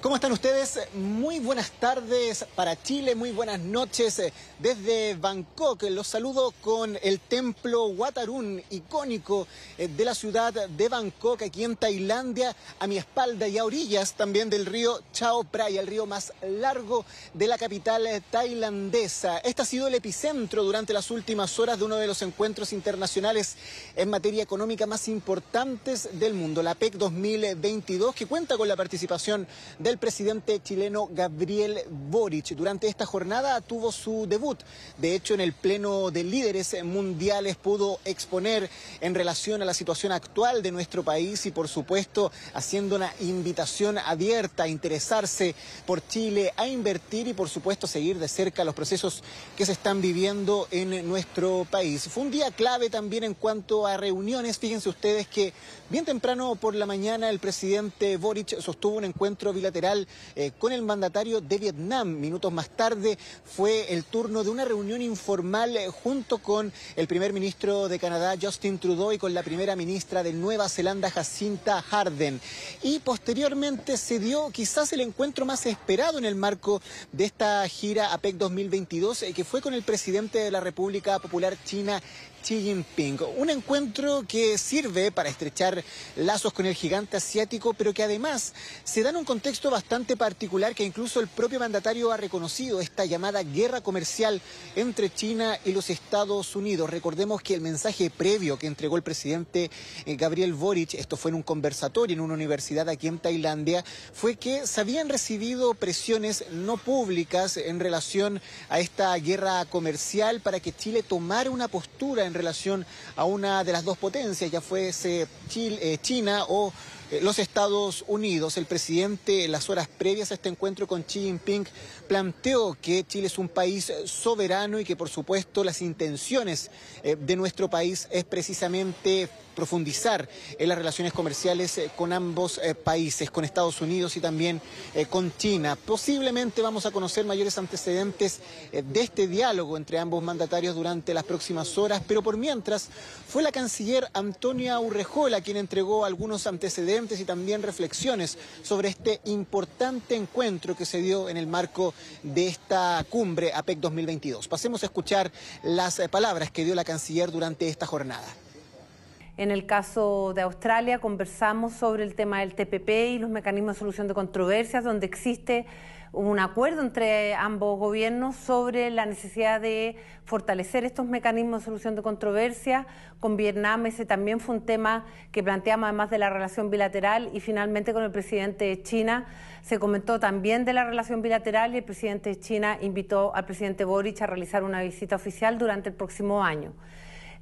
¿Cómo están ustedes? Muy buenas tardes para Chile, muy buenas noches eh, desde Bangkok. Los saludo con el templo Watarun, icónico eh, de la ciudad de Bangkok, aquí en Tailandia, a mi espalda y a orillas también del río Chao Phraya, el río más largo de la capital eh, tailandesa. Este ha sido el epicentro durante las últimas horas de uno de los encuentros internacionales en materia económica más importantes del mundo, la PEC 2022, que cuenta con la participación de del presidente chileno Gabriel Boric. Durante esta jornada tuvo su debut. De hecho, en el Pleno de Líderes Mundiales pudo exponer en relación a la situación actual de nuestro país y, por supuesto, haciendo una invitación abierta a interesarse por Chile, a invertir y, por supuesto, seguir de cerca los procesos que se están viviendo en nuestro país. Fue un día clave también en cuanto a reuniones. Fíjense ustedes que bien temprano por la mañana el presidente Boric sostuvo un encuentro bilateral eh, con el mandatario de Vietnam. Minutos más tarde fue el turno de una reunión informal eh, junto con el primer ministro de Canadá, Justin Trudeau, y con la primera ministra de Nueva Zelanda, Jacinta Harden. Y posteriormente se dio quizás el encuentro más esperado en el marco de esta gira APEC 2022, eh, que fue con el presidente de la República Popular China, Xi Jinping. Un encuentro que sirve para estrechar lazos con el gigante asiático, pero que además se da en un contexto bastante particular que incluso el propio mandatario ha reconocido, esta llamada guerra comercial entre China y los Estados Unidos. Recordemos que el mensaje previo que entregó el presidente eh, Gabriel Boric, esto fue en un conversatorio en una universidad aquí en Tailandia, fue que se habían recibido presiones no públicas en relación a esta guerra comercial para que Chile tomara una postura en relación a una de las dos potencias, ya fuese eh, China o los Estados Unidos. El presidente en las horas previas a este encuentro con Xi Jinping planteó que Chile es un país soberano y que por supuesto las intenciones eh, de nuestro país es precisamente profundizar en las relaciones comerciales eh, con ambos países, con Estados Unidos y también con China. Posiblemente vamos a conocer mayores antecedentes de este diálogo entre ambos mandatarios durante las próximas horas, pero por mientras fue la canciller Antonia Urrejola quien entregó algunos antecedentes y también reflexiones sobre este importante encuentro que se dio en el marco de esta cumbre APEC 2022. Pasemos a escuchar las eh, palabras que dio la canciller durante esta jornada. En el caso de Australia conversamos sobre el tema del TPP y los mecanismos de solución de controversias, donde existe un acuerdo entre ambos gobiernos sobre la necesidad de fortalecer estos mecanismos de solución de controversia. Con Vietnam ese también fue un tema que planteamos además de la relación bilateral y finalmente con el presidente de China se comentó también de la relación bilateral y el presidente de China invitó al presidente Boric a realizar una visita oficial durante el próximo año.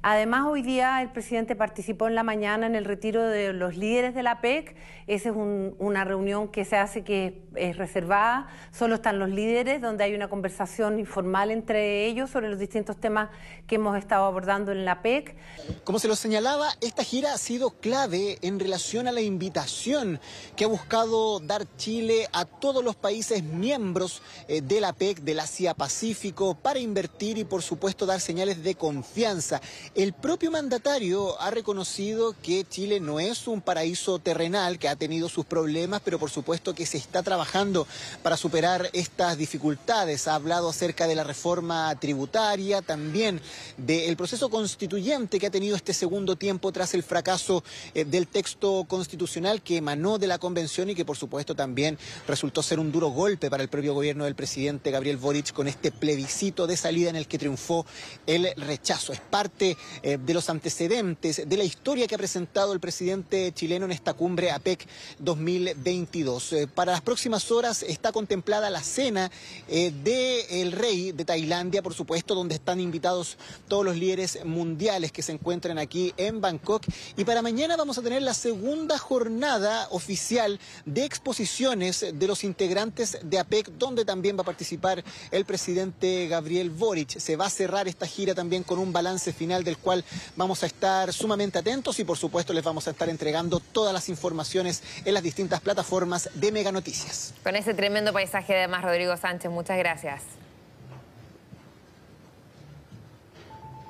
Además, hoy día el presidente participó en la mañana en el retiro de los líderes de la PEC. Esa es una reunión que se hace que es reservada, solo están los líderes, donde hay una conversación informal entre ellos sobre los distintos temas que hemos estado abordando en la PEC. Como se lo señalaba, esta gira ha sido clave en relación a la invitación que ha buscado dar Chile a todos los países miembros eh, de la PEC, del Asia Pacífico, para invertir y, por supuesto, dar señales de confianza. El propio mandatario ha reconocido que Chile no es un paraíso terrenal, que ha tenido sus problemas, pero por supuesto que se está trabajando para superar estas dificultades. Ha hablado acerca de la reforma tributaria, también del proceso constituyente que ha tenido este segundo tiempo tras el fracaso eh, del texto constitucional que emanó de la convención y que por supuesto también resultó ser un duro golpe para el propio gobierno del presidente Gabriel Boric con este plebiscito de salida en el que triunfó el rechazo. Es parte eh, de los antecedentes, de la historia que ha presentado el presidente chileno en esta cumbre APEC 2022. Eh, para las próximas horas está contemplada la cena eh, del rey de Tailandia, por supuesto, donde están invitados todos los líderes mundiales que se encuentran aquí en Bangkok. Y para mañana vamos a tener la segunda jornada oficial de exposiciones de los integrantes de APEC, donde también va a participar el presidente Gabriel Boric. Se va a cerrar esta gira también con un balance final del cual vamos a estar sumamente atentos y por supuesto les vamos a estar entregando todas las informaciones en las distintas plataformas de Mega Noticias. Con ese tremendo paisaje además, Rodrigo Sánchez, muchas gracias.